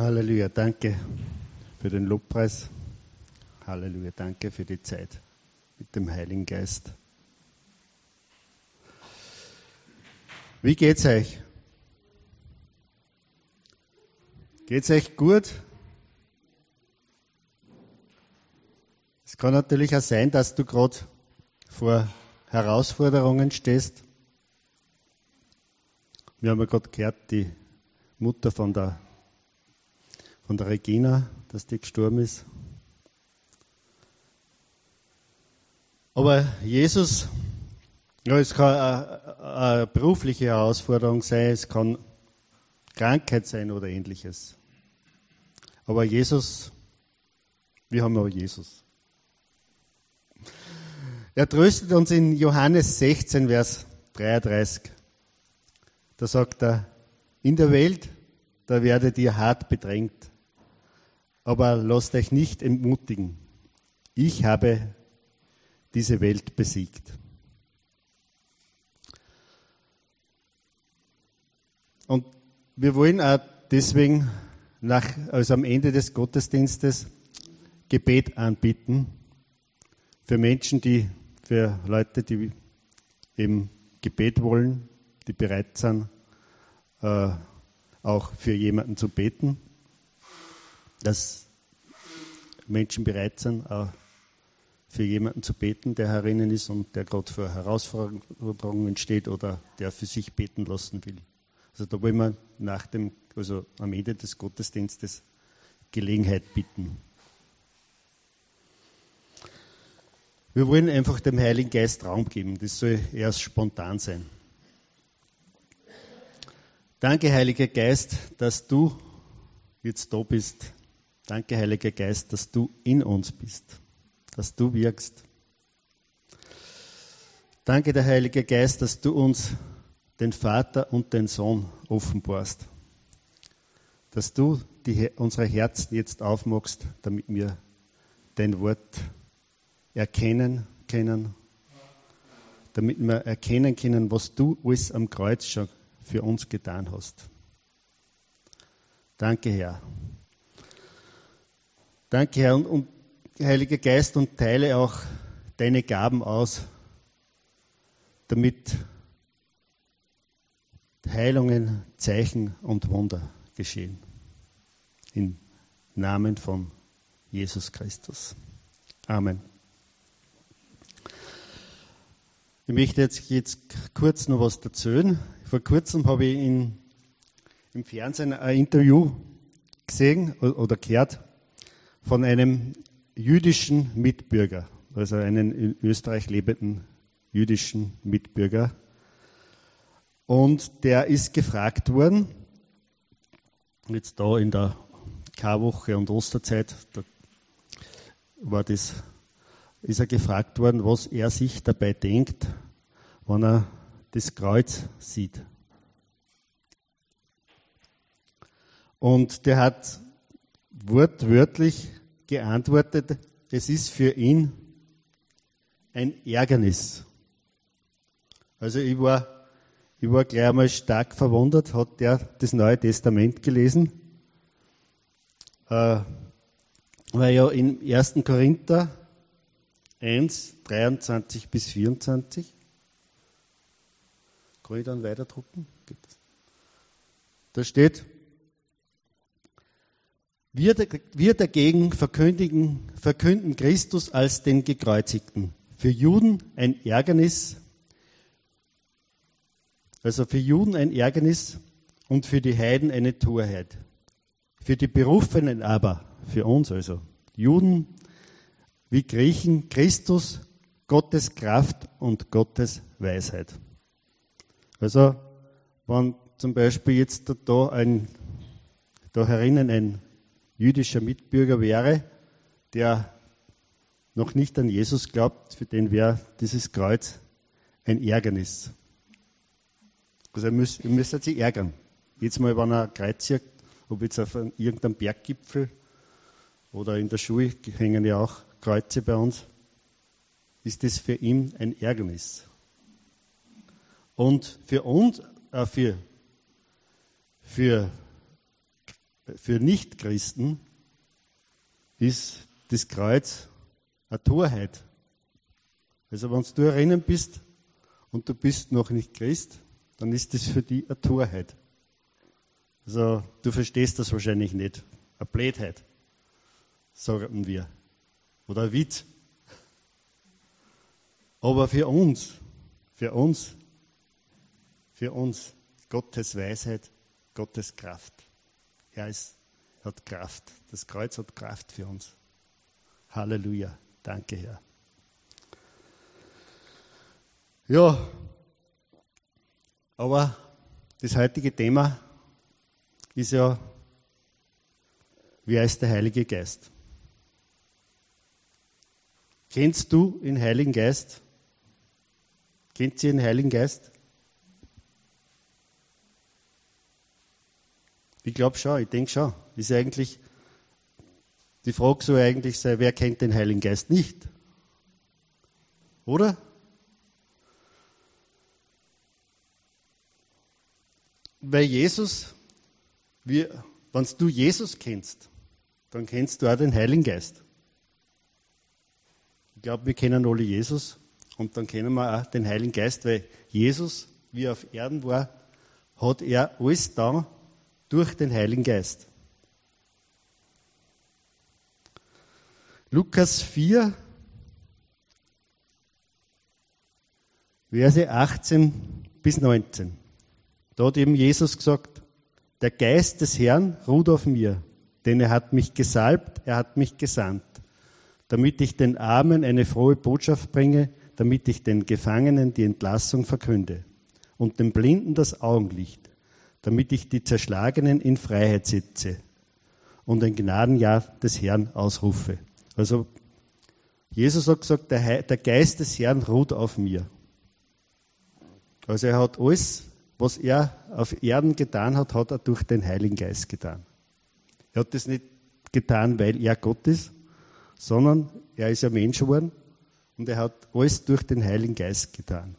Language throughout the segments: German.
Halleluja, danke für den Lobpreis. Halleluja, danke für die Zeit mit dem Heiligen Geist. Wie geht's euch? Geht's euch gut? Es kann natürlich auch sein, dass du gerade vor Herausforderungen stehst. Wir haben ja gerade gehört, die Mutter von der, von der Regina, dass die gestorben ist. Aber Jesus, ja, es kann eine, eine berufliche Herausforderung sein, es kann Krankheit sein oder ähnliches. Aber Jesus, wir haben auch Jesus. Er tröstet uns in Johannes 16, Vers 33. Da sagt er, in der Welt, da werdet ihr hart bedrängt, aber lasst euch nicht entmutigen. Ich habe diese Welt besiegt. Und wir wollen auch deswegen nach, also am Ende des Gottesdienstes Gebet anbieten für Menschen, die für Leute, die eben Gebet wollen, die bereit sind, äh, auch für jemanden zu beten, dass Menschen bereit sind, auch für jemanden zu beten, der herinnen ist und der gerade vor Herausforderungen steht oder der für sich beten lassen will. Also da wollen wir nach dem, also am Ende des Gottesdienstes Gelegenheit bitten. Wir wollen einfach dem Heiligen Geist Raum geben. Das soll erst spontan sein. Danke, Heiliger Geist, dass du jetzt da bist. Danke, Heiliger Geist, dass du in uns bist, dass du wirkst. Danke, der Heilige Geist, dass du uns den Vater und den Sohn offenbarst. Dass du die, unsere Herzen jetzt aufmachst, damit wir dein Wort erkennen können, damit wir erkennen können, was du alles am Kreuz schon für uns getan hast. Danke, Herr. Danke, Herr. Und, und Heiliger Geist, und teile auch deine Gaben aus, damit Heilungen, Zeichen und Wunder geschehen. Im Namen von Jesus Christus. Amen. Ich möchte jetzt, jetzt kurz noch was erzählen. Vor kurzem habe ich in, im Fernsehen ein Interview gesehen oder gehört von einem jüdischen Mitbürger, also einen in Österreich lebenden jüdischen Mitbürger. Und der ist gefragt worden, jetzt da in der Karwoche und Osterzeit, da war das ist er gefragt worden, was er sich dabei denkt, wenn er das Kreuz sieht. Und der hat wortwörtlich geantwortet, es ist für ihn ein Ärgernis. Also ich war, ich war gleich einmal stark verwundert, hat der das Neue Testament gelesen, äh, weil ja in 1. Korinther 1, 23 bis 24. Kann ich dann weiterdrucken? Da steht, wir, wir dagegen verkündigen, verkünden Christus als den Gekreuzigten. Für Juden ein Ärgernis, also für Juden ein Ärgernis und für die Heiden eine Torheit. Für die Berufenen aber, für uns also, Juden wie Griechen Christus, Gottes Kraft und Gottes Weisheit. Also, wenn zum Beispiel jetzt da ein, da herinnen ein jüdischer Mitbürger wäre, der noch nicht an Jesus glaubt, für den wäre dieses Kreuz ein Ärgernis. Also ihr müsst, ihr müsst sich ärgern. Jetzt mal, wenn er ein Kreuz sieht, ob jetzt auf irgendeinem Berggipfel oder in der Schule hängen ja auch Kreuze bei uns, ist das für ihn ein Ärgernis. Und für uns, äh, für, für für Nichtchristen ist das Kreuz eine Torheit. Also wenn du erinnern bist und du bist noch nicht Christ, dann ist das für dich eine Torheit. Also du verstehst das wahrscheinlich nicht. Eine Blödheit, sagen wir. Oder ein Witz. Aber für uns, für uns, für uns Gottes Weisheit, Gottes Kraft. Er ist, hat Kraft. Das Kreuz hat Kraft für uns. Halleluja. Danke, Herr. Ja, aber das heutige Thema ist ja, wer ist der Heilige Geist? Kennst du den Heiligen Geist? Kennt ihr den Heiligen Geist? Ich glaube schon, ich denke schon. Ist eigentlich, die Frage soll eigentlich sein, wer kennt den Heiligen Geist nicht? Oder? Weil Jesus, wenn du Jesus kennst, dann kennst du auch den Heiligen Geist. Ich glaube, wir kennen alle Jesus und dann kennen wir auch den Heiligen Geist, weil Jesus, wie er auf Erden war, hat er alles da durch den Heiligen Geist. Lukas 4, Verse 18 bis 19. Da hat eben Jesus gesagt, der Geist des Herrn ruht auf mir, denn er hat mich gesalbt, er hat mich gesandt, damit ich den Armen eine frohe Botschaft bringe, damit ich den Gefangenen die Entlassung verkünde und den Blinden das Augenlicht, damit ich die Zerschlagenen in Freiheit setze und ein Gnadenjahr des Herrn ausrufe. Also Jesus hat gesagt, der, Geist des Herrn ruht auf mir. Also er hat alles was er auf Erden getan hat, hat er durch den Heiligen Geist getan. Er hat das nicht getan, weil er Gott ist, sondern er ist ja Mensch geworden und er hat alles durch den Heiligen Geist getan.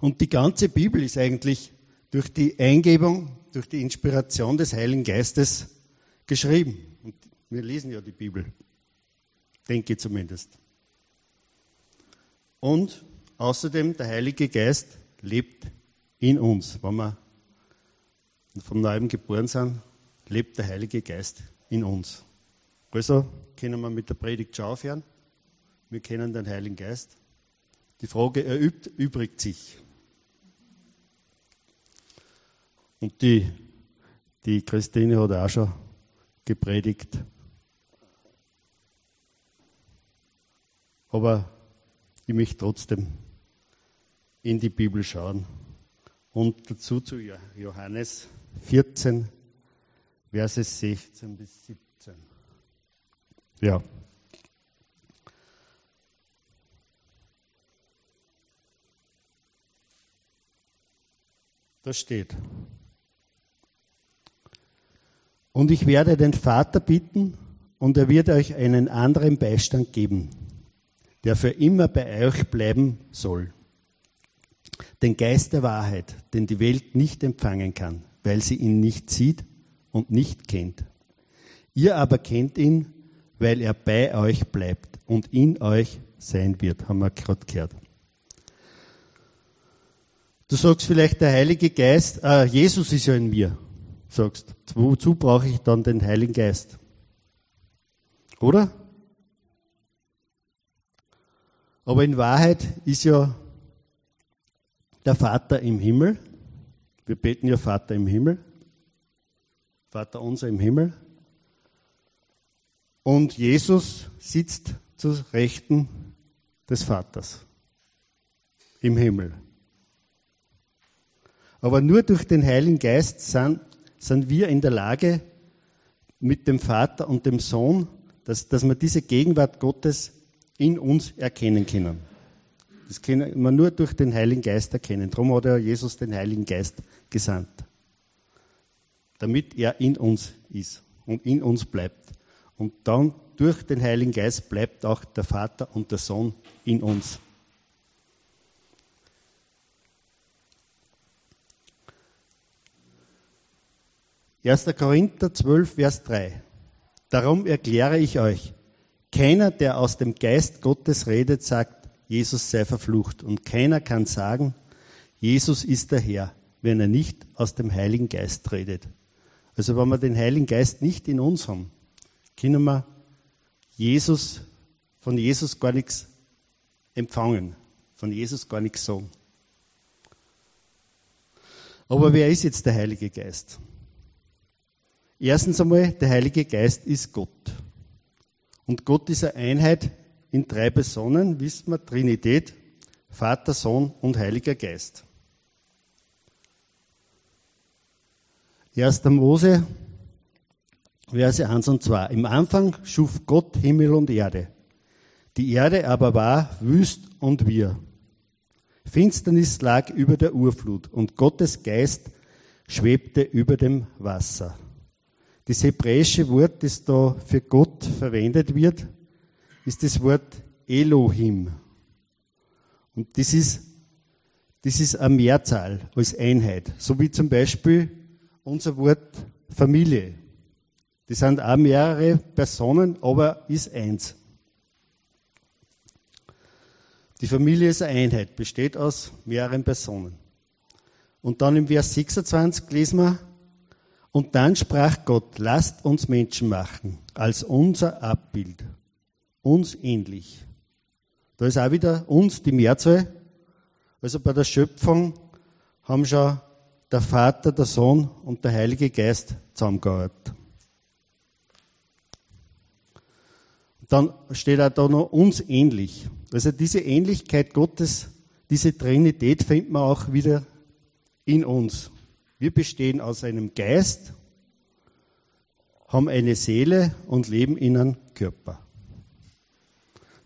Und die ganze Bibel ist eigentlich durch die Eingebung, durch die Inspiration des Heiligen Geistes geschrieben. Und wir lesen ja die Bibel, denke ich zumindest. Und außerdem der Heilige Geist lebt in uns. Wenn wir von neuem geboren sind, lebt der Heilige Geist in uns. Also können wir mit der Predigt schon aufhören. Wir kennen den Heiligen Geist. Die Frage erübrigt sich. Und die, die Christine hat auch schon gepredigt. Aber ich möchte trotzdem in die Bibel schauen. Und dazu zu Johannes 14, Verse 16 bis 17. Ja. Da steht. Und ich werde den Vater bitten, und er wird euch einen anderen Beistand geben, der für immer bei euch bleiben soll den Geist der Wahrheit, den die Welt nicht empfangen kann, weil sie ihn nicht sieht und nicht kennt. Ihr aber kennt ihn, weil er bei euch bleibt und in euch sein wird, haben wir gerade gehört. Du sagst vielleicht, der Heilige Geist, äh, Jesus ist ja in mir, sagst. Wozu brauche ich dann den Heiligen Geist? Oder? Aber in Wahrheit ist ja der Vater im Himmel. Wir beten ja Vater im Himmel. Vater unser im Himmel. Und Jesus sitzt zur Rechten des Vaters im Himmel. Aber nur durch den Heiligen Geist sind, sind wir in der Lage, mit dem Vater und dem Sohn, dass, dass wir diese Gegenwart Gottes in uns erkennen können. Das kann man nur durch den Heiligen Geist erkennen. Darum hat er Jesus den Heiligen Geist gesandt. Damit er in uns ist und in uns bleibt. Und dann durch den Heiligen Geist bleibt auch der Vater und der Sohn in uns. 1. Korinther 12, Vers 3. Darum erkläre ich euch, keiner, der aus dem Geist Gottes redet, sagt, Jesus sei verflucht. Und keiner kann sagen, Jesus ist der Herr, wenn er nicht aus dem Heiligen Geist redet. Also wenn wir den Heiligen Geist nicht in uns haben, können wir Jesus, von Jesus gar nichts empfangen, von Jesus gar nichts sagen. Aber wer ist jetzt der Heilige Geist? Erstens einmal, der Heilige Geist ist Gott. Und Gott ist eine Einheit in drei Personen, wissen wir, Trinität, Vater, Sohn und Heiliger Geist. 1. Mose, Verse 1 und 2. Im Anfang schuf Gott Himmel und Erde. Die Erde aber war wüst und wir. Finsternis lag über der Urflut und Gottes Geist schwebte über dem Wasser. Das hebräische Wort, das da für Gott verwendet wird, ist das Wort Elohim. Und das ist, das ist eine Mehrzahl als Einheit. So wie zum Beispiel unser Wort Familie. Das sind auch mehrere Personen, aber ist eins. Die Familie ist eine Einheit, besteht aus mehreren Personen. Und dann im Vers 26 lesen wir, und dann sprach Gott, lasst uns Menschen machen, als unser Abbild, uns ähnlich. Da ist auch wieder uns die Mehrzahl. Also bei der Schöpfung haben schon der Vater, der Sohn und der Heilige Geist zusammengearbeitet. Dann steht auch da noch uns ähnlich. Also diese Ähnlichkeit Gottes, diese Trinität findet man auch wieder in uns. Wir bestehen aus einem Geist, haben eine Seele und leben in einem Körper.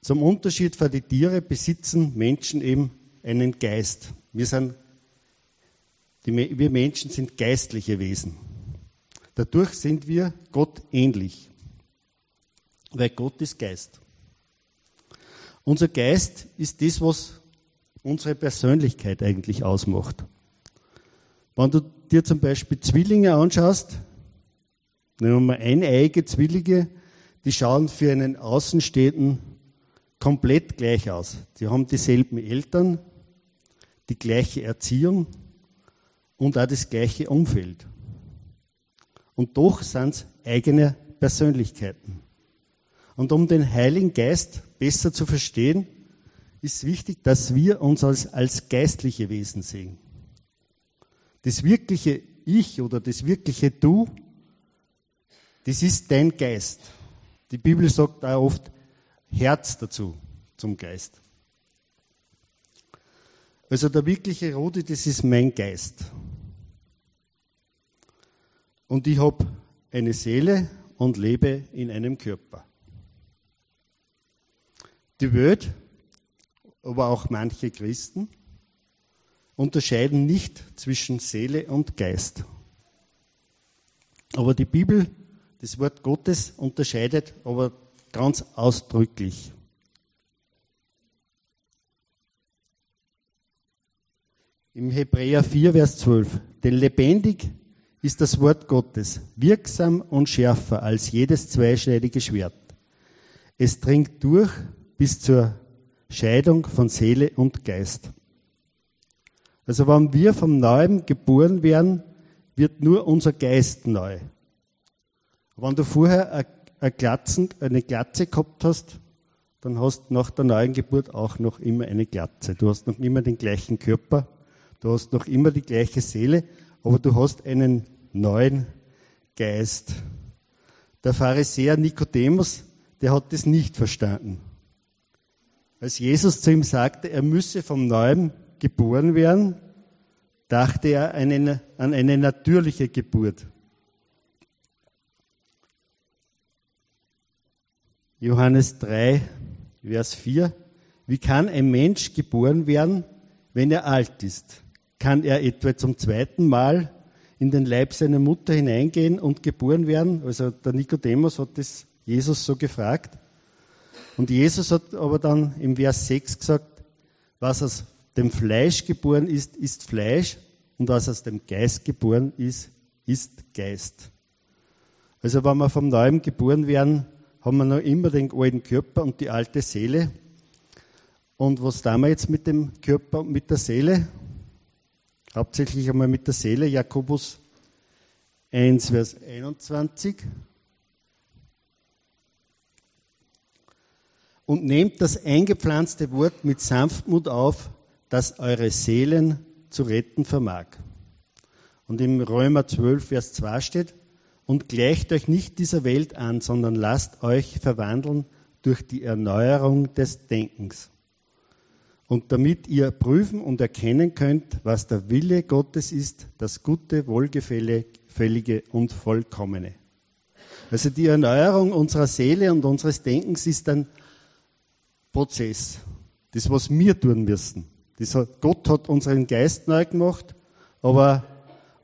Zum Unterschied von den Tieren besitzen Menschen eben einen Geist. Wir, sind, wir Menschen sind geistliche Wesen. Dadurch sind wir Gott ähnlich, weil Gott ist Geist. Unser Geist ist das, was unsere Persönlichkeit eigentlich ausmacht. Wenn du dir zum Beispiel Zwillinge anschaust, nehmen wir eineige Zwillinge, die schauen für einen Außenstehenden komplett gleich aus. Die haben dieselben Eltern, die gleiche Erziehung und auch das gleiche Umfeld. Und doch sind es eigene Persönlichkeiten. Und um den Heiligen Geist besser zu verstehen, ist wichtig, dass wir uns als, als geistliche Wesen sehen. Das wirkliche Ich oder das wirkliche Du, das ist dein Geist. Die Bibel sagt auch oft Herz dazu, zum Geist. Also der wirkliche Rudi, das ist mein Geist. Und ich habe eine Seele und lebe in einem Körper. Die Welt, aber auch manche Christen, unterscheiden nicht zwischen Seele und Geist. Aber die Bibel, das Wort Gottes, unterscheidet aber ganz ausdrücklich. Im Hebräer 4, Vers 12. Denn lebendig ist das Wort Gottes, wirksam und schärfer als jedes zweischneidige Schwert. Es dringt durch bis zur Scheidung von Seele und Geist also wenn wir vom Neuen geboren werden, wird nur unser Geist neu. Wenn du vorher eine, Glatze gehabt hast, dann hast du nach der neuen Geburt auch noch immer eine Glatze. Du hast noch immer den gleichen Körper, du hast noch immer die gleiche Seele, aber du hast einen neuen Geist. Der Pharisäer Nikodemus, der hat das nicht verstanden. Als Jesus zu ihm sagte, er müsse vom Neuen geboren werden, dachte er an eine natürliche Geburt. Johannes 3, Vers 4. Wie kann ein Mensch geboren werden, wenn er alt ist? Kann er etwa zum zweiten Mal in den Leib seiner Mutter hineingehen und geboren werden? Also der Nikodemus hat das Jesus so gefragt. Und Jesus hat aber dann im Vers 6 gesagt, was aus dem Fleisch geboren ist, ist Fleisch und was aus dem Geist geboren ist, ist Geist. Also wenn wir vom Neuem geboren werden, haben wir noch immer den alten Körper und die alte Seele. Und was tun wir jetzt mit dem Körper und mit der Seele? Hauptsächlich einmal mit der Seele. Jakobus 1, Vers 21. Und nehmt das eingepflanzte Wort mit Sanftmut auf, das eure Seelen zu retten vermag. Und im Römer 12, Vers 2 steht, und gleicht euch nicht dieser Welt an, sondern lasst euch verwandeln durch die Erneuerung des Denkens. Und damit ihr prüfen und erkennen könnt, was der Wille Gottes ist, das Gute, Wohlgefällige und Vollkommene. Also die Erneuerung unserer Seele und unseres Denkens ist ein Prozess. Das, was wir tun müssen. Hat, Gott hat unseren Geist neu gemacht, aber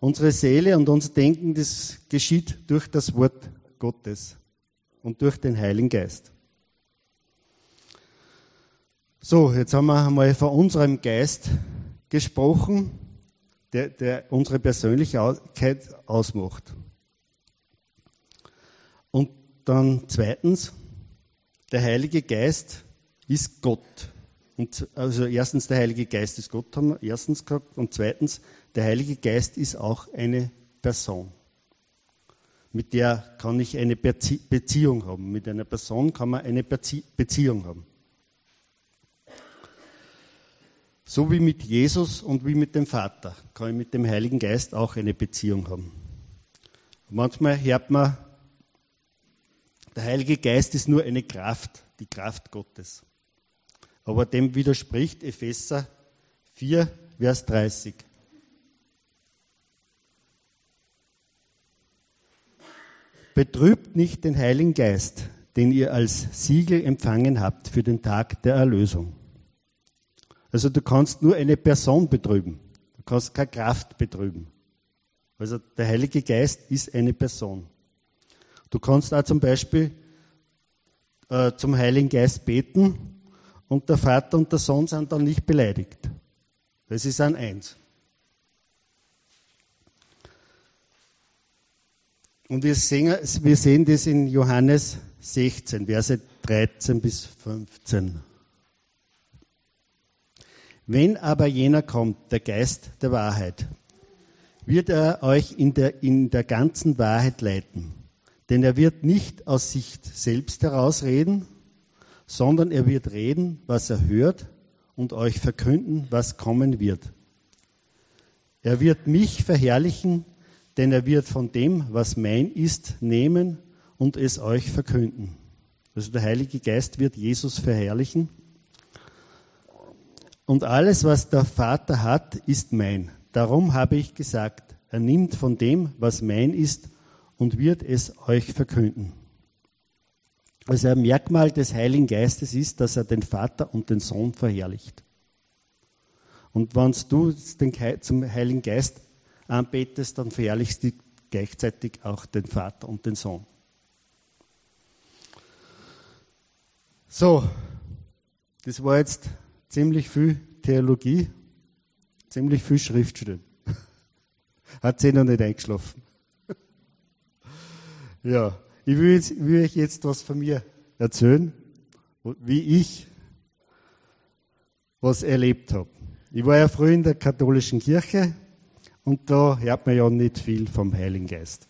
unsere Seele und unser Denken, das geschieht durch das Wort Gottes und durch den Heiligen Geist. So, jetzt haben wir einmal von unserem Geist gesprochen, der, der unsere Persönlichkeit ausmacht. Und dann zweitens, der Heilige Geist ist Gott. Und also erstens, der Heilige Geist ist Gott, haben wir erstens gesagt. Und zweitens, der Heilige Geist ist auch eine Person. Mit der kann ich eine Beziehung haben. Mit einer Person kann man eine Beziehung haben. So wie mit Jesus und wie mit dem Vater kann ich mit dem Heiligen Geist auch eine Beziehung haben. Manchmal hört man, der Heilige Geist ist nur eine Kraft, die Kraft Gottes. Aber dem widerspricht Epheser 4, Vers 30. Betrübt nicht den Heiligen Geist, den ihr als Siegel empfangen habt für den Tag der Erlösung. Also du kannst nur eine Person betrüben. Du kannst keine Kraft betrüben. Also der Heilige Geist ist eine Person. Du kannst auch zum Beispiel äh, zum Heiligen Geist beten und der Vater und der Sohn sind dann nicht beleidigt. Weil sie sind eins. Und wir sehen, wir sehen das in Johannes 16, Verse 13 bis 15. Wenn aber jener kommt, der Geist der Wahrheit, wird er euch in der, in der ganzen Wahrheit leiten. Denn er wird nicht aus sich selbst herausreden, sondern er wird reden, was er hört und euch verkünden, was kommen wird. Er wird mich verherrlichen, denn er wird von dem, was mein ist, nehmen und es euch verkünden. Also der Heilige Geist wird Jesus verherrlichen. Und alles, was der Vater hat, ist mein. Darum habe ich gesagt, er nimmt von dem, was mein ist, und wird es euch verkünden. Also ein Merkmal des Heiligen Geistes ist, dass er den Vater und den Sohn verherrlicht. Und wenn du den, zum Heiligen Geist anbetest, dann verherrlichst du gleichzeitig auch den Vater und den Sohn. So, das war jetzt ziemlich viel Theologie, ziemlich viel Schriftstellen. Hat sie noch nicht eingeschlafen. ja. Ich will, jetzt, will euch jetzt was von mir erzählen, wie ich was erlebt habe. Ich war ja früher in der katholischen Kirche und da hört man ja nicht viel vom Heiligen Geist.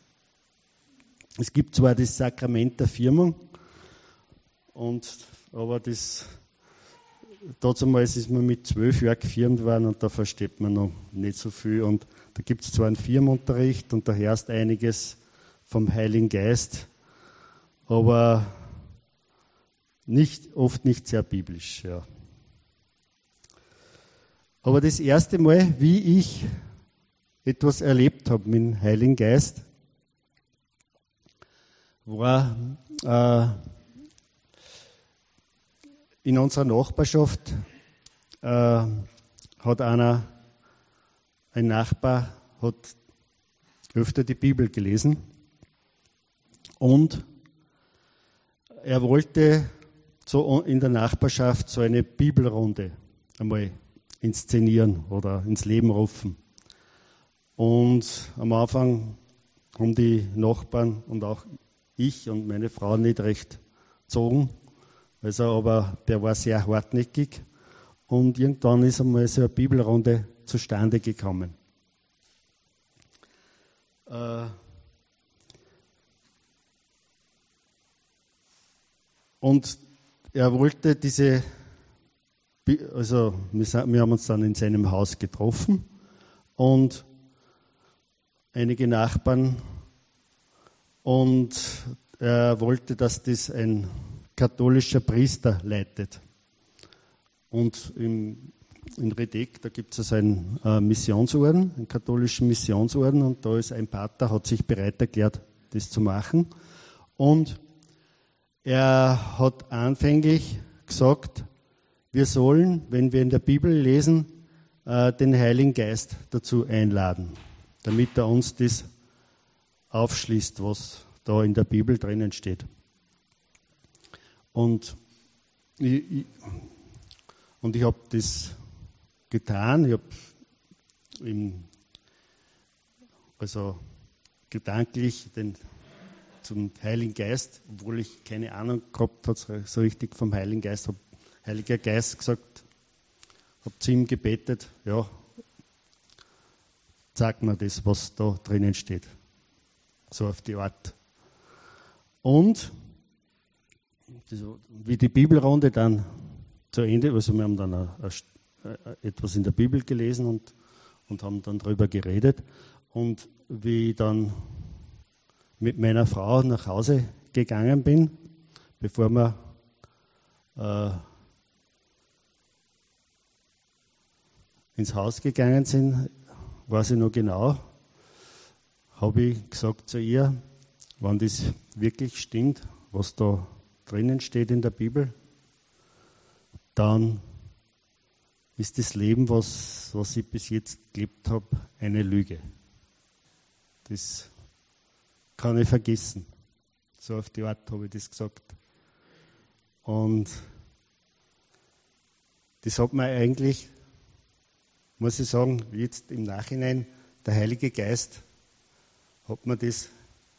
Es gibt zwar das Sakrament der Firmung, und, aber das, damals ist man mit zwölf Jahren gefirmt worden und da versteht man noch nicht so viel. Und da gibt es zwar einen Firmenunterricht und da herrscht einiges vom Heiligen Geist, aber nicht, oft nicht sehr biblisch. Ja. Aber das erste Mal, wie ich etwas erlebt habe mit dem Heiligen Geist, war äh, in unserer Nachbarschaft äh, hat einer, ein Nachbar, hat öfter die Bibel gelesen und er wollte so in der Nachbarschaft so eine Bibelrunde einmal inszenieren oder ins Leben rufen. Und am Anfang haben die Nachbarn und auch ich und meine Frau nicht recht gezogen. Also, aber der war sehr hartnäckig und irgendwann ist einmal so eine Bibelrunde zustande gekommen. Äh, und er wollte diese, also wir, haben uns dann in seinem Haus getroffen und einige Nachbarn und er wollte, dass das ein katholischer Priester leitet. Und im, in Redeck, da gibt es also einen äh, Missionsorden, einen katholischen Missionsorden, und da ist ein Pater, hat sich bereit erklärt, das zu machen. Und er hat anfänglich gesagt, wir sollen, wenn wir in der Bibel lesen, äh, den Heiligen Geist dazu einladen, damit er uns das aufschließt, was da in der Bibel drinnen steht. Und ich, und ich habe das getan. Ich habe also gedanklich den, zum Heiligen Geist, obwohl ich keine Ahnung gehabt habe, so richtig vom Heiligen Geist, habe Heiliger Geist gesagt, habe zu ihm gebetet, ja, sag mir das, was da drinnen steht. So auf die Art. Und wie die Bibelrunde dann zu Ende, also wir haben dann a, etwas in der Bibel gelesen und, und haben dann darüber geredet. Und wie dann mit meiner Frau nach Hause gegangen bin, bevor wir äh, ins Haus gegangen sind, weiß ich noch genau, habe ich gesagt zu ihr, wenn das wirklich stimmt, was da drinnen steht in der Bibel, dann ist das Leben, was, was ich bis jetzt gelebt habe, eine Lüge. Das kann ich vergessen. So auf die Art habe ich das gesagt. Und das hat mir eigentlich, muss ich sagen, jetzt im Nachhinein, der Heilige Geist hat mir das,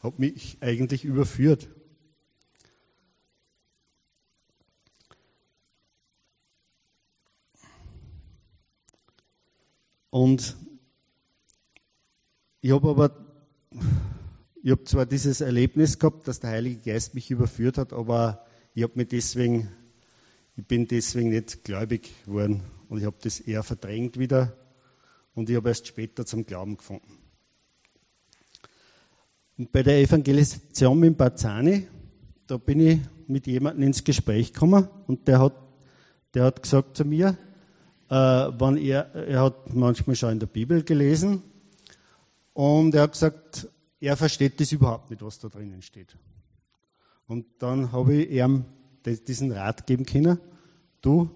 hat mich eigentlich überführt. Und ich habe aber, ich habe zwar dieses Erlebnis gehabt, dass der Heilige Geist mich überführt hat, aber ich habe mich deswegen, ich bin deswegen nicht gläubig geworden und ich habe das eher verdrängt wieder und ich habe erst später zum Glauben gefunden. Und bei der Evangelisation mit Barzani, da bin ich mit jemandem ins Gespräch gekommen und der hat, der hat gesagt zu mir, äh, wann er, er hat manchmal schon in der Bibel gelesen und er hat gesagt, er versteht das überhaupt nicht, was da drinnen steht. Und dann habe ich ihm diesen Rat geben können, du,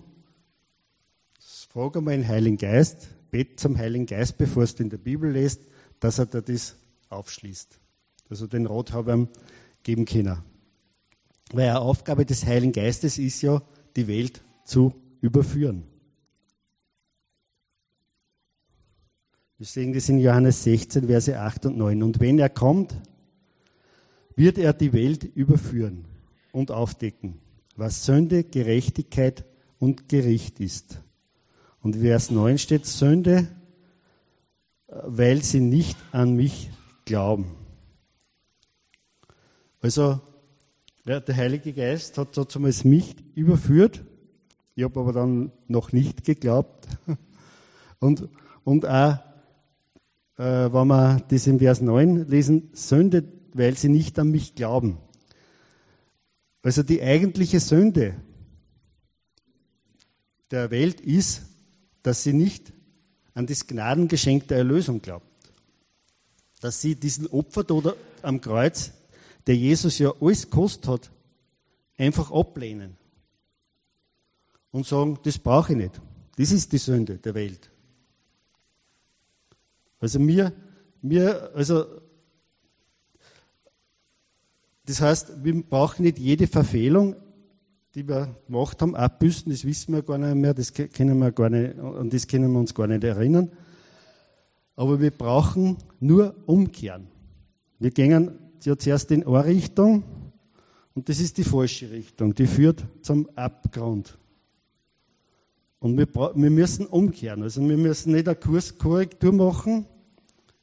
frag einmal den Heiligen Geist, bet zum Heiligen Geist, bevor du in der Bibel lest, dass er dir das aufschließt. Also den Rat habe ich ihm geben können. Weil eine Aufgabe des Heiligen Geistes ist ja, die Welt zu überführen. Wir sehen das in Johannes 16, Verse 8 und 9. Und wenn er kommt, wird er die Welt überführen und aufdecken, was Sünde, Gerechtigkeit und Gericht ist. Und Vers 9 steht Sünde, weil sie nicht an mich glauben. Also, der Heilige Geist hat sozusagen mich überführt. Ich habe aber dann noch nicht geglaubt. Und, und auch äh, wenn wir das im Vers 9 lesen, Sünde, weil sie nicht an mich glauben. Also die eigentliche Sünde der Welt ist, dass sie nicht an das Gnadengeschenk der Erlösung glaubt. Dass sie diesen Opfertod am Kreuz, der Jesus ja alles gekostet hat, einfach ablehnen. Und sagen, das brauche ich nicht. Das ist die Sünde der Welt. Also mir, mir, also das heißt, wir brauchen nicht jede Verfehlung, die wir gemacht haben, abbüßen, das wissen wir gar nicht mehr, das können wir gar nicht, an das können wir uns gar nicht erinnern. Aber wir brauchen nur umkehren. Wir gehen ja zuerst in eine Richtung und das ist die falsche Richtung, die führt zum Abgrund. Und wir, wir müssen umkehren, also wir müssen nicht eine Kurskorrektur machen,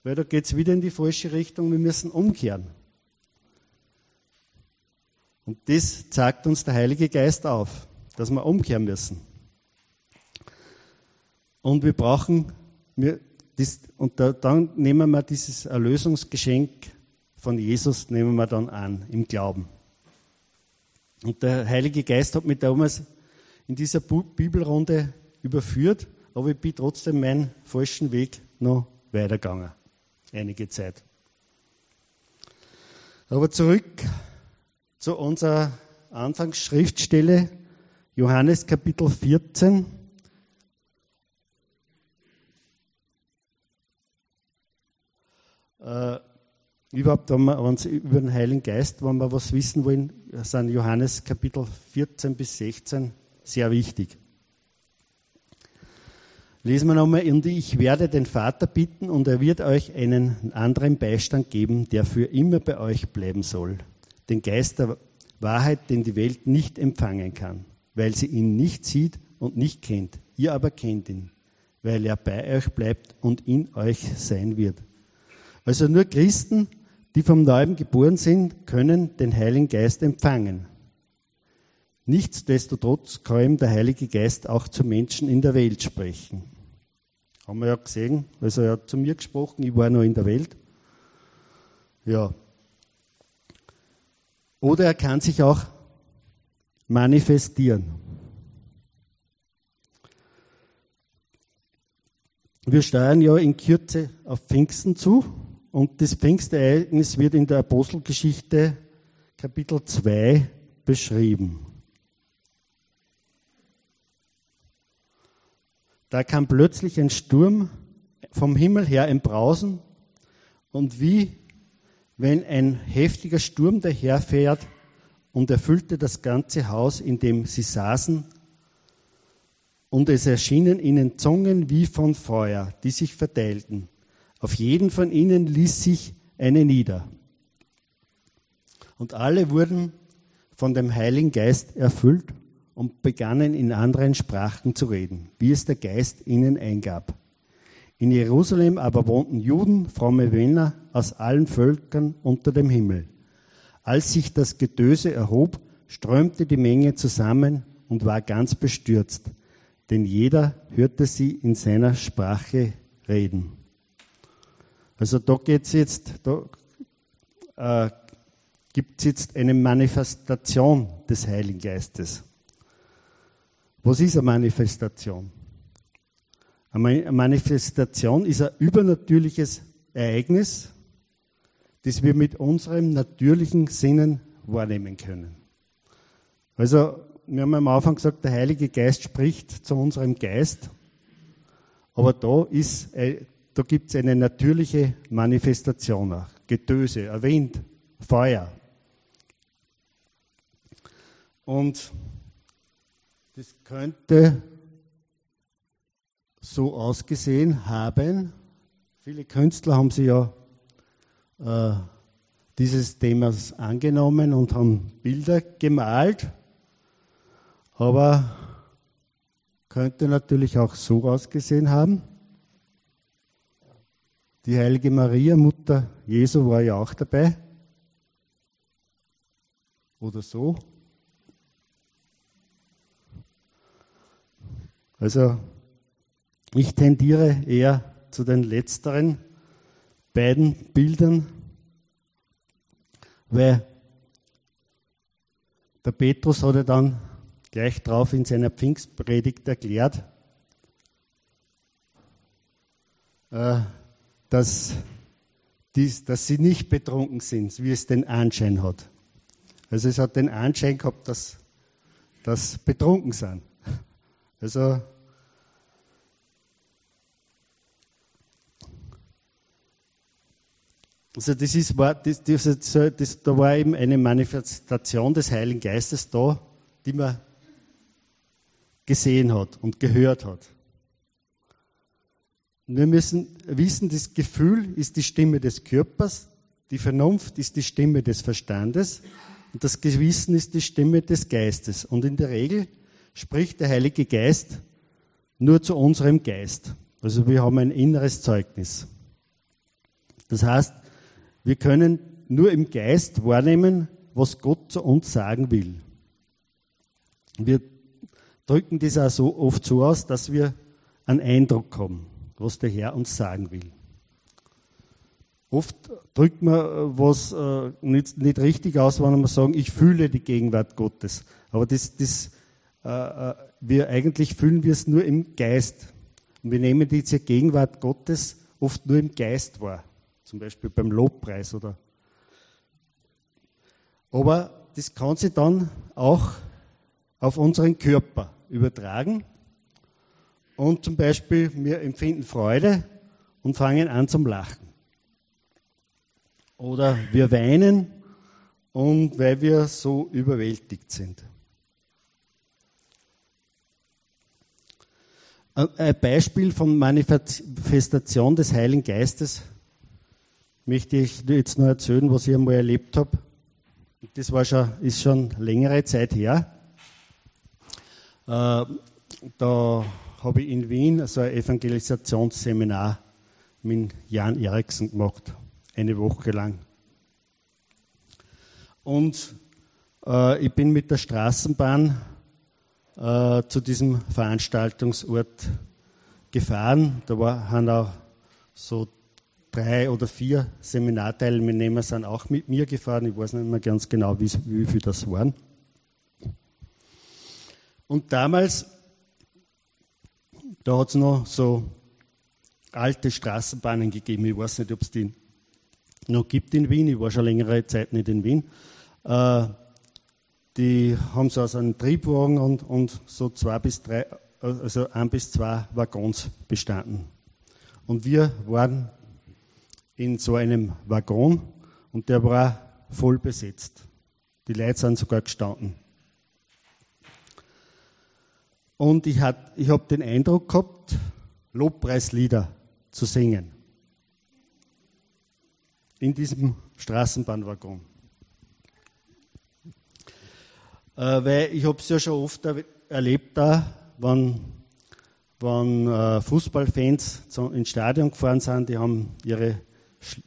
weil da geht es wieder in die falsche Richtung, wir müssen umkehren. Und das zeigt uns der Heilige Geist auf, dass wir umkehren müssen. Und wir brauchen, wir, das, und da, dann nehmen wir dieses Erlösungsgeschenk von Jesus, nehmen wir dann an, im Glauben. Und der Heilige Geist hat mich damals in dieser Bibelrunde überführt, aber ich bin trotzdem meinen falschen Weg noch weitergegangen. Einige Zeit. Aber zurück zu unserer Anfangsschriftstelle, Johannes Kapitel 14. Äh, überhaupt, wenn wir uns über den Heiligen Geist, wenn wir was wissen wollen, sind Johannes Kapitel 14 bis 16 sehr wichtig. Lesen wir nochmal, und ich werde den Vater bitten, und er wird euch einen anderen Beistand geben, der für immer bei euch bleiben soll. Den Geist der Wahrheit, den die Welt nicht empfangen kann, weil sie ihn nicht sieht und nicht kennt. Ihr aber kennt ihn, weil er bei euch bleibt und in euch sein wird. Also nur Christen, die vom Neuem geboren sind, können den Heiligen Geist empfangen. Nichtsdestotrotz kann ihm der Heilige Geist auch zu Menschen in der Welt sprechen. Haben wir ja gesehen, also er hat zu mir gesprochen, ich war noch in der Welt. Ja. Oder er kann sich auch manifestieren. Wir steuern ja in Kürze auf Pfingsten zu und das Pfingstereignis wird in der Apostelgeschichte Kapitel 2 beschrieben. Da kam plötzlich ein Sturm vom Himmel her ein Brausen und wie wenn ein heftiger Sturm daherfährt und erfüllte das ganze Haus, in dem sie saßen, und es erschienen ihnen Zungen wie von Feuer, die sich verteilten. Auf jeden von ihnen ließ sich eine nieder. Und alle wurden von dem Heiligen Geist erfüllt und begannen in anderen Sprachen zu reden, wie es der Geist ihnen eingab. In Jerusalem aber wohnten Juden, fromme Männer aus allen Völkern unter dem Himmel. Als sich das Getöse erhob, strömte die Menge zusammen und war ganz bestürzt, denn jeder hörte sie in seiner Sprache reden. Also da geht's jetzt, da äh, gibt es jetzt eine Manifestation des Heiligen Geistes. Was ist eine Manifestation? Eine Manifestation ist ein übernatürliches Ereignis, das wir mit unserem natürlichen Sinnen wahrnehmen können. Also, wir haben am Anfang gesagt, der Heilige Geist spricht zu unserem Geist, aber da, ist, da gibt es eine natürliche Manifestation auch. Getöse, ein Wind, Feuer. Und das könnte so ausgesehen haben. Viele Künstler haben sich ja äh, dieses Themas angenommen und haben Bilder gemalt, aber könnte natürlich auch so ausgesehen haben. Die heilige Maria, Mutter Jesu, war ja auch dabei. Oder so. Also ich tendiere eher zu den letzteren beiden Bildern, weil der Petrus hat dann gleich drauf in seiner Pfingstpredigt erklärt, äh, dass, dies, dass sie nicht betrunken sind, wie es den Anschein hat. Also es hat den Anschein gehabt, dass, dass betrunken sind. Also, also das ist, das, das, das, da war eben eine Manifestation des Heiligen Geistes da, die man gesehen hat und gehört hat. Und wir müssen wissen, das Gefühl ist die Stimme des Körpers, die Vernunft ist die Stimme des Verstandes und das Gewissen ist die Stimme des Geistes. Und in der Regel spricht der Heilige Geist nur zu unserem Geist. Also wir haben ein inneres Zeugnis. Das heißt, wir können nur im Geist wahrnehmen, was Gott zu uns sagen will. Wir drücken das auch so oft so aus, dass wir einen Eindruck haben, was der Herr uns sagen will. Oft drückt man äh, was äh, nicht, nicht, richtig aus, wenn man sagen, ich fühle die Gegenwart Gottes. Aber das, das, wir eigentlich fühlen wir es nur im Geist. Und wir nehmen diese Gegenwart Gottes oft nur im Geist wahr. Zum Beispiel beim Lobpreis oder. Aber das kann sich dann auch auf unseren Körper übertragen. Und zum Beispiel, wir empfinden Freude und fangen an zum Lachen. Oder wir weinen und weil wir so überwältigt sind. Ein Beispiel von Manifestation des Heiligen Geistes möchte ich jetzt nur erzählen, was ich einmal erlebt habe. Das war schon, ist schon längere Zeit her. Äh, da habe ich in Wien so ein Evangelisationsseminar mit Jan Eriksen gemacht eine Woche lang. Und äh, ich bin mit der Straßenbahn äh, zu diesem Veranstaltungsort gefahren. Da war, haben auch so drei oder vier Seminarteilnehmer sind auch mit mir gefahren. Ich weiß nicht mehr ganz genau, wie, wie viele das waren. Und damals, da hat es noch so alte Straßenbahnen gegeben. Ich weiß nicht, ob es die noch gibt in Wien. Ich war schon längere Zeit nicht in Wien. Äh, die haben so aus einem Triebwagen und, und so zwei bis drei, also ein bis zwei Waggons bestanden. Und wir waren in so einem Waggon und der war voll besetzt. Die Leute sind sogar gestanden. Und ich, ich habe den Eindruck gehabt, Lobpreislieder zu singen in diesem Straßenbahnwaggon. Äh, weil ich habe es ja schon oft erlebt da, wenn, wenn äh, Fußballfans ins Stadion gefahren sind, die haben ihre,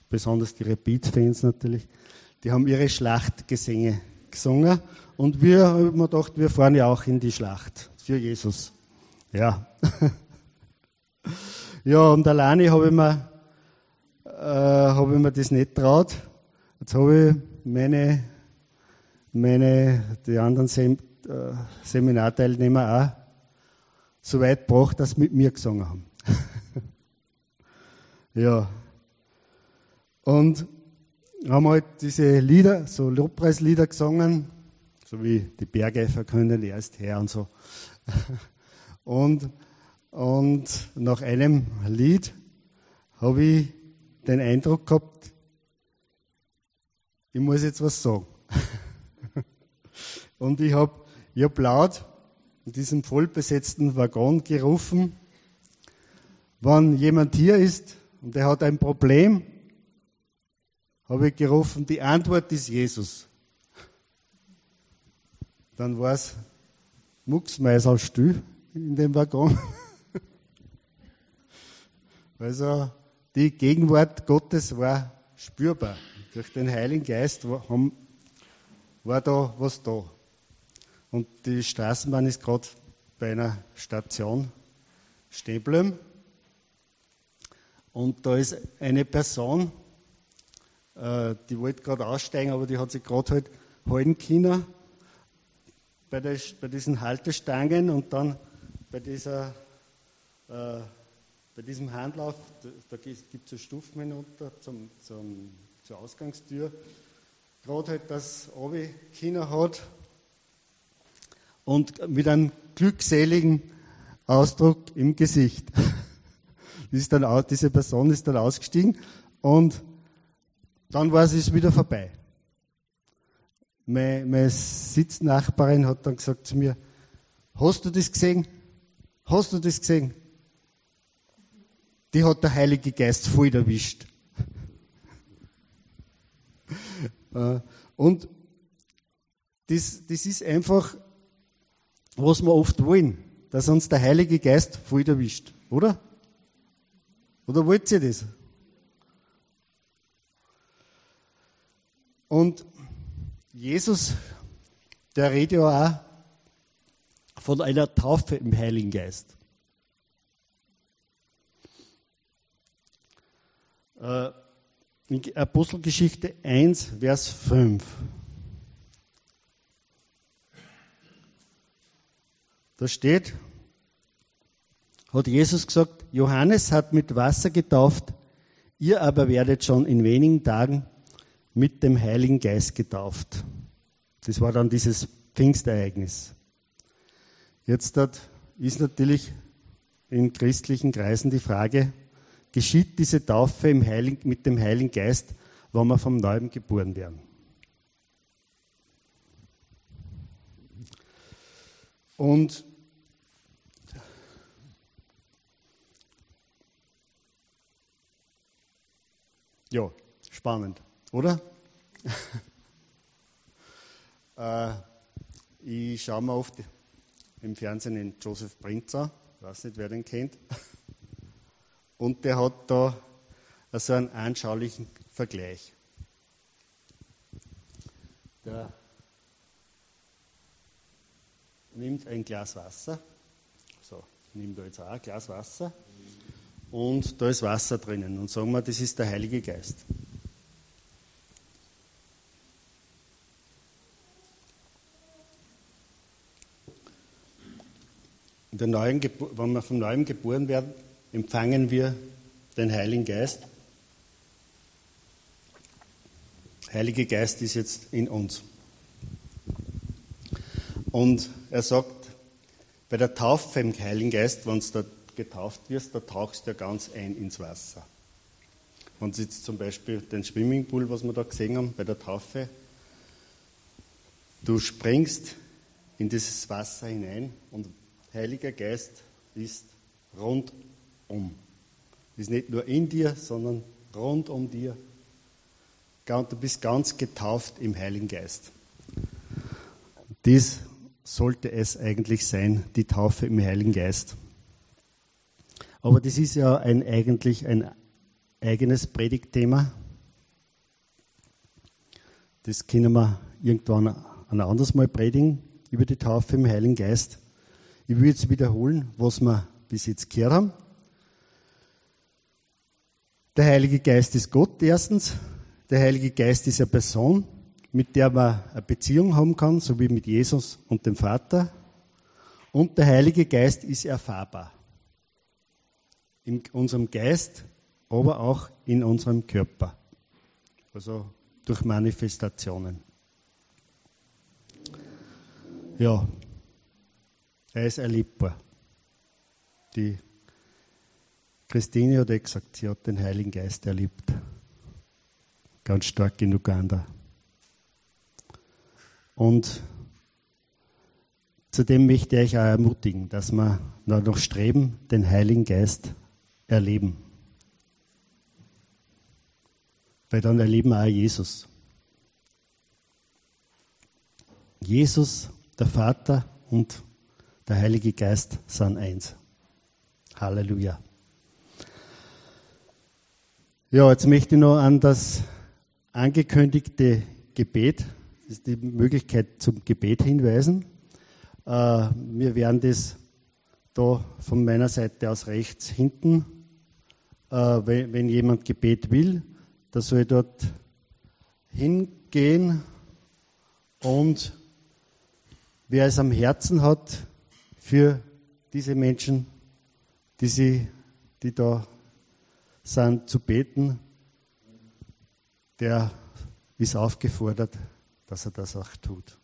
besonders die Rapid-Fans natürlich, die haben ihre Schlachtgesänge gesungen und wir haben mir gedacht, wir fahren ja auch in die Schlacht für Jesus. Ja. ja, und alleine habe ich mir äh, habe ich mir das nicht traut. Jetzt habe ich meine, meine, die anderen Sem äh, Seminarteilnehmer auch so weit gebracht, dass sie mit mir gesungen haben. ja. Und haben halt diese Lieder, so Lobpreislieder gesungen, so wie die Bergeifer können, er ist Herr und so. und, und nach einem Lied habe ich den Eindruck gehabt, ich muss jetzt was sagen. Und ich habe ich hab laut in diesem vollbesetzten Waggon gerufen, wenn jemand hier ist und er hat ein Problem, habe ich gerufen, die Antwort ist Jesus. Dann war es mucksmeiselstill in dem Waggon. Also die Gegenwart Gottes war spürbar. Durch den Heiligen Geist war, war da was da. Und die Straßenbahn ist gerade bei einer Station stehen. Und da ist eine Person, äh, die wollte gerade aussteigen, aber die hat sich gerade halt halten können bei, der, bei diesen Haltestangen und dann bei dieser äh, bei diesem Handlauf, da, gibt es so Stufen hinunter zum, zum, zur Ausgangstür, gerade halt das Obi China hat und mit einem glückseligen Ausdruck im Gesicht. dann, diese Person ist dann ausgestiegen und dann war es wieder vorbei. Meine, meine Sitznachbarin hat dann gesagt zu mir, hast du das gesehen? Hast du das gesehen? die hat der Heilige Geist voll erwischt. Äh, und das, das ist einfach, was wir oft wollen, dass uns der Heilige Geist voll erwischt, oder? Oder wollt ihr das? Und Jesus, der redet ja auch von einer Taufe im Heiligen Geist. Äh, in Apostelgeschichte 1, Vers 5. Da steht, hat Jesus gesagt, Johannes hat mit Wasser getauft, ihr aber werdet schon in wenigen Tagen mit dem Heiligen Geist getauft. Das war dann dieses Pfingstereignis. Jetzt ist natürlich in christlichen Kreisen die Frage, geschieht diese Taufe Heiligen, mit dem Heiligen Geist, wenn wir vom Neuem geboren werden. Und ja, spannend, oder? äh, ich schaue mir oft im Fernsehen den Joseph Prinzer, ich weiß nicht, wer den kennt. Und der hat da so einen anschaulichen Vergleich. Der nimmt ein Glas Wasser, so, nimmt da jetzt auch ein Glas Wasser und da ist Wasser drinnen und sagen wir, das ist der Heilige Geist. In der neuen, wenn wir vom Neuem geboren werden, empfangen wir den Heiligen Geist. Heilige Geist ist jetzt in uns. Und er sagt, bei der Taufe im Heiligen Geist, wenn du da getauft wirst, da tauchst du ja ganz ein ins Wasser. Du jetzt zum Beispiel den Swimmingpool, was wir da gesehen haben, bei der Taufe, du springst in dieses Wasser hinein und Heiliger Geist ist rund um. Ist nicht nur in dir, sondern rund um dir. Du bist ganz getauft im Heiligen Geist. Dies sollte es eigentlich sein, die Taufe im Heiligen Geist. Aber das ist ja ein, eigentlich ein eigenes Predigtthema. Das können wir irgendwann ein anderes Mal predigen über die Taufe im Heiligen Geist. Ich will jetzt wiederholen, was wir bis jetzt gehört haben. Der Heilige Geist ist Gott erstens. Der Heilige Geist ist eine Person, mit der man eine Beziehung haben kann, so wie mit Jesus und dem Vater. Und der Heilige Geist ist erfahrbar. In unserem Geist, aber auch in unserem Körper. Also durch Manifestationen. Ja, er ist erlebbar. Die Christine hat eh gesagt, sie hat den Heiligen Geist erlebt. Ganz stark in Uganda. Und zudem möchte ich euch auch ermutigen, dass wir noch streben, den Heiligen Geist erleben. Weil dann erleben wir auch Jesus. Jesus, der Vater und der Heilige Geist sind eins. Halleluja. Ja, jetzt möchte ich noch an das angekündigte Gebet, die Möglichkeit zum Gebet hinweisen. Äh, wir werden das da von meiner Seite aus rechts hinten, wenn, jemand Gebet will, da soll dort hingehen und wer es am Herzen hat für diese Menschen, die, sie, die da sind zu beten, der ist aufgefordert, dass er das auch tut.